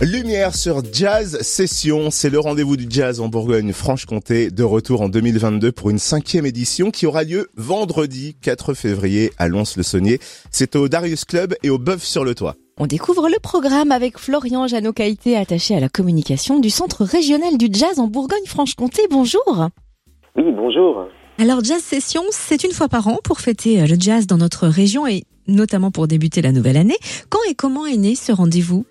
Lumière sur Jazz Session, c'est le rendez-vous du jazz en Bourgogne-Franche-Comté, de retour en 2022 pour une cinquième édition qui aura lieu vendredi 4 février à Lons-le-Saunier. C'est au Darius Club et au Bœuf sur le Toit. On découvre le programme avec Florian Janocaïté, attaché à la communication du Centre régional du jazz en Bourgogne-Franche-Comté. Bonjour. Oui, bonjour. Alors Jazz Session, c'est une fois par an pour fêter le jazz dans notre région et notamment pour débuter la nouvelle année. Quand et comment est né ce rendez-vous?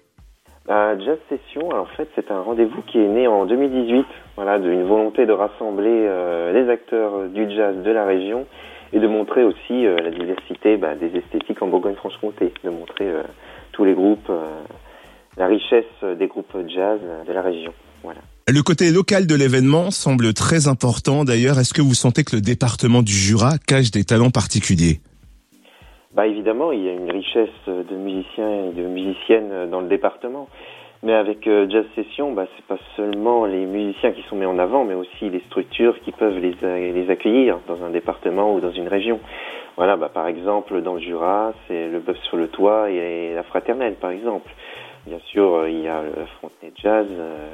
Euh, Jazz Session, en fait, c'est un rendez-vous qui est né en 2018, voilà, d'une volonté de rassembler euh, les acteurs du jazz de la région et de montrer aussi euh, la diversité bah, des esthétiques en Bourgogne-Franche-Comté, de montrer euh, tous les groupes, euh, la richesse des groupes jazz de la région. Voilà. Le côté local de l'événement semble très important d'ailleurs. Est-ce que vous sentez que le département du Jura cache des talents particuliers? Bah évidemment, il y a une richesse de musiciens et de musiciennes dans le département. Mais avec euh, Jazz Session, bah, c'est pas seulement les musiciens qui sont mis en avant, mais aussi les structures qui peuvent les, les accueillir dans un département ou dans une région. Voilà, bah, par exemple, dans le Jura, c'est le Bœuf sur le Toit et la Fraternelle, par exemple. Bien sûr, il y a la Frontenay Jazz, euh,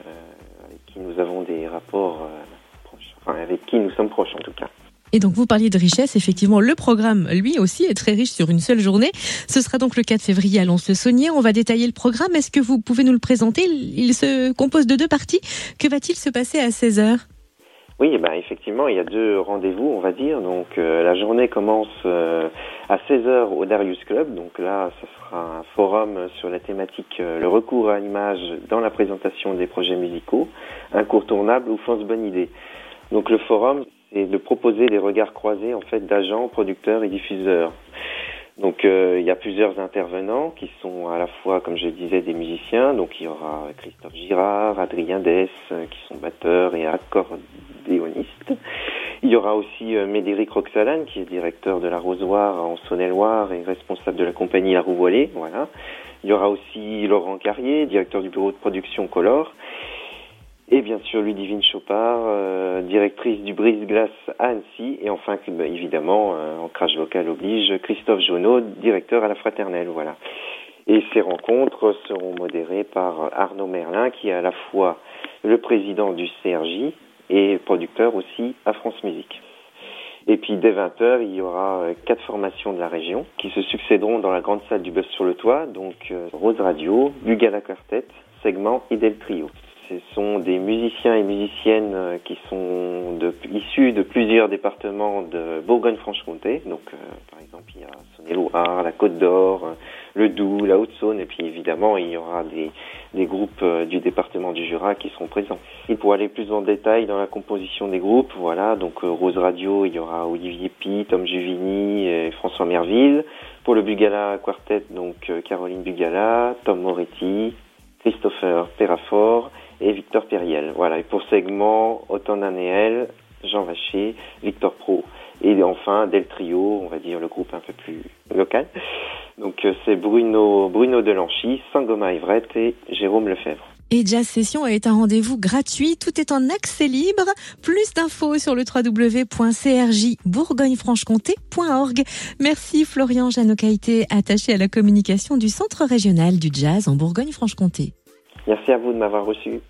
avec qui nous avons des rapports euh, proches, enfin, avec qui nous sommes proches en tout cas. Et donc vous parliez de richesse, effectivement le programme lui aussi est très riche sur une seule journée. Ce sera donc le 4 février à Lons-le-Saunier. On va détailler le programme. Est-ce que vous pouvez nous le présenter? Il se compose de deux parties. Que va-t-il se passer à 16h oui, ben effectivement, il y a deux rendez-vous, on va dire. Donc euh, la journée commence euh, à 16h au Darius Club. Donc là, ce sera un forum sur la thématique euh, le recours à l'image dans la présentation des projets musicaux, incontournable ou fausse bonne idée. Donc le forum, de proposer des regards croisés d'agents, producteurs et diffuseurs. Donc euh, il y a plusieurs intervenants qui sont à la fois, comme je disais, des musiciens. Donc il y aura Christophe Girard, Adrien Dess, euh, qui sont batteurs et accordéonistes. Il y aura aussi euh, Médéric Roxalane, qui est directeur de la Rosoire en Saône-et-Loire et responsable de la compagnie La. Voilà. Il y aura aussi Laurent Carrier, directeur du bureau de production Color. Et bien sûr, Ludivine Chopard, euh, directrice du Brise-Glace à Annecy. Et enfin, bah, évidemment, euh, ancrage local oblige, Christophe Jonot, directeur à la Fraternelle. Voilà. Et ces rencontres seront modérées par Arnaud Merlin, qui est à la fois le président du CRJ et producteur aussi à France Musique. Et puis dès 20h, il y aura euh, quatre formations de la région qui se succéderont dans la grande salle du Bœuf sur le Toit, donc euh, Rose Radio, Bugala Quartet, Segment et Del Trio. Ce sont des musiciens et musiciennes euh, qui sont issus de plusieurs départements de Bourgogne-Franche-Comté. Donc, euh, par exemple, il y a Saône-et-Loire, la Côte d'Or, euh, le Doubs, la Haute-Saône, et puis évidemment, il y aura des, groupes du département du Jura qui seront présents. Et pour aller plus en détail dans la composition des groupes, voilà, donc Rose Radio, il y aura Olivier Pi, Tom Juvini et François Merville. Pour le Bugala Quartet, donc Caroline Bugala, Tom Moretti, Christopher Perrafort et Victor Periel. Voilà. Et pour segment, Autant Nanéel, Jean Vacher, Victor Pro. Et enfin, Del Trio, on va dire le groupe un peu plus local. Donc c'est Bruno, Bruno Delanchy, Sangoma Ivrette et Jérôme Lefebvre. Et Jazz Session est un rendez-vous gratuit, tout est en accès libre. Plus d'infos sur le www.crjbourgogne-franche-comté.org. Merci Florian Janocaïté, attaché à la communication du Centre régional du jazz en Bourgogne-Franche-Comté. Merci à vous de m'avoir reçu.